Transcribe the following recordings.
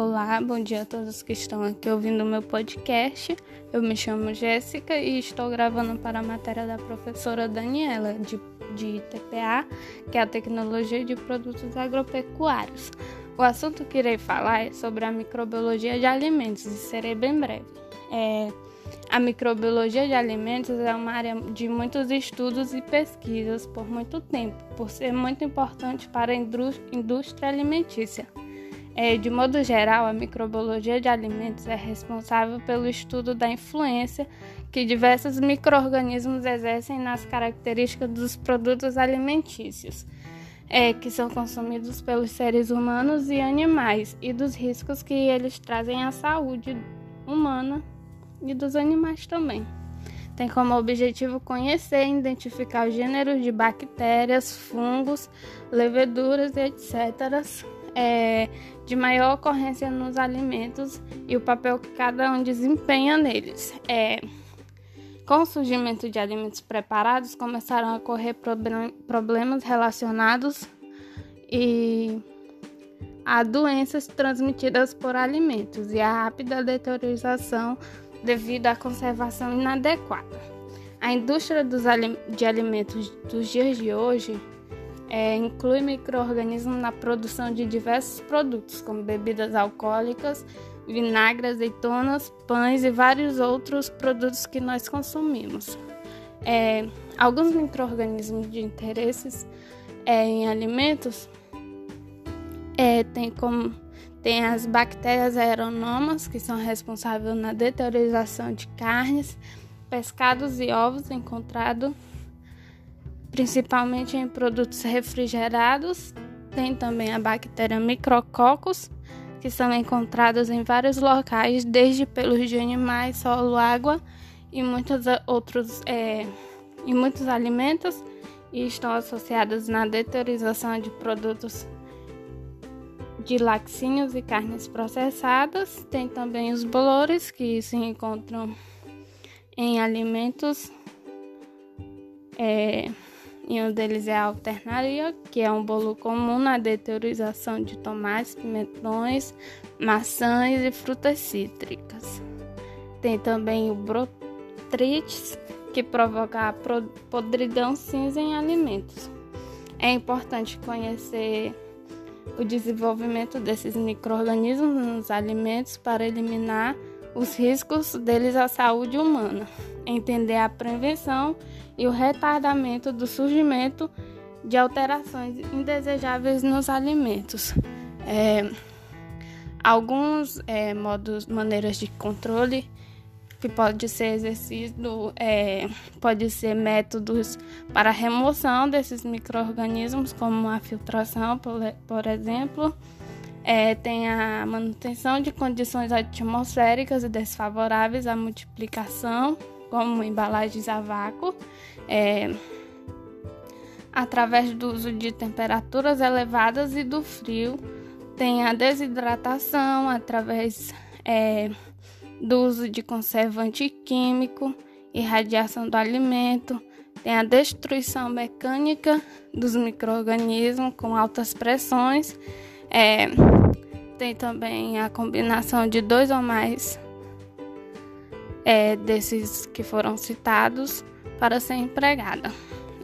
Olá, bom dia a todos que estão aqui ouvindo o meu podcast. Eu me chamo Jéssica e estou gravando para a matéria da professora Daniela, de, de TPA, que é a Tecnologia de Produtos Agropecuários. O assunto que irei falar é sobre a microbiologia de alimentos e serei bem breve. É, a microbiologia de alimentos é uma área de muitos estudos e pesquisas por muito tempo, por ser muito importante para a indústria alimentícia. É, de modo geral, a microbiologia de alimentos é responsável pelo estudo da influência que diversos microorganismos exercem nas características dos produtos alimentícios, é, que são consumidos pelos seres humanos e animais, e dos riscos que eles trazem à saúde humana e dos animais também. Tem como objetivo conhecer e identificar os gêneros de bactérias, fungos, leveduras, etc é, de maior ocorrência nos alimentos e o papel que cada um desempenha neles. É, com o surgimento de alimentos preparados, começaram a ocorrer problemas relacionados e a doenças transmitidas por alimentos e a rápida deterioração devido à conservação inadequada. A indústria de alimentos dos dias de hoje é, inclui micro-organismos na produção de diversos produtos, como bebidas alcoólicas, vinagre, azeitonas, pães e vários outros produtos que nós consumimos. É, alguns micro-organismos de interesses é, em alimentos é, tem como tem as bactérias aeronomas, que são responsáveis na deteriorização de carnes, pescados e ovos encontrados principalmente em produtos refrigerados. Tem também a bactéria Micrococcus, que são encontradas em vários locais, desde pelos de animais, solo, água e muitos outros é, e muitos alimentos e estão associadas na deteriorização de produtos de laticínios e carnes processadas. Tem também os bolores que se encontram em alimentos é, e um deles é a alternaria, que é um bolo comum na deteriorização de tomates, pimentões, maçãs e frutas cítricas. Tem também o brotritis, que provoca a podridão cinza em alimentos. É importante conhecer o desenvolvimento desses micro-organismos nos alimentos para eliminar os riscos deles à saúde humana, entender a prevenção e o retardamento do surgimento de alterações indesejáveis nos alimentos. É, alguns é, modos, maneiras de controle que pode ser exercido, é, pode ser métodos para remoção desses micro-organismos, como a filtração, por, por exemplo. É, tem a manutenção de condições atmosféricas desfavoráveis à multiplicação, como embalagens a vácuo, é, através do uso de temperaturas elevadas e do frio. Tem a desidratação através é, do uso de conservante químico e radiação do alimento. Tem a destruição mecânica dos micro-organismos com altas pressões. É, tem também a combinação de dois ou mais é, desses que foram citados para ser empregada.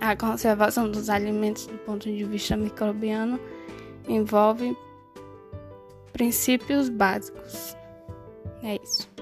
A conservação dos alimentos do ponto de vista microbiano envolve princípios básicos. É isso.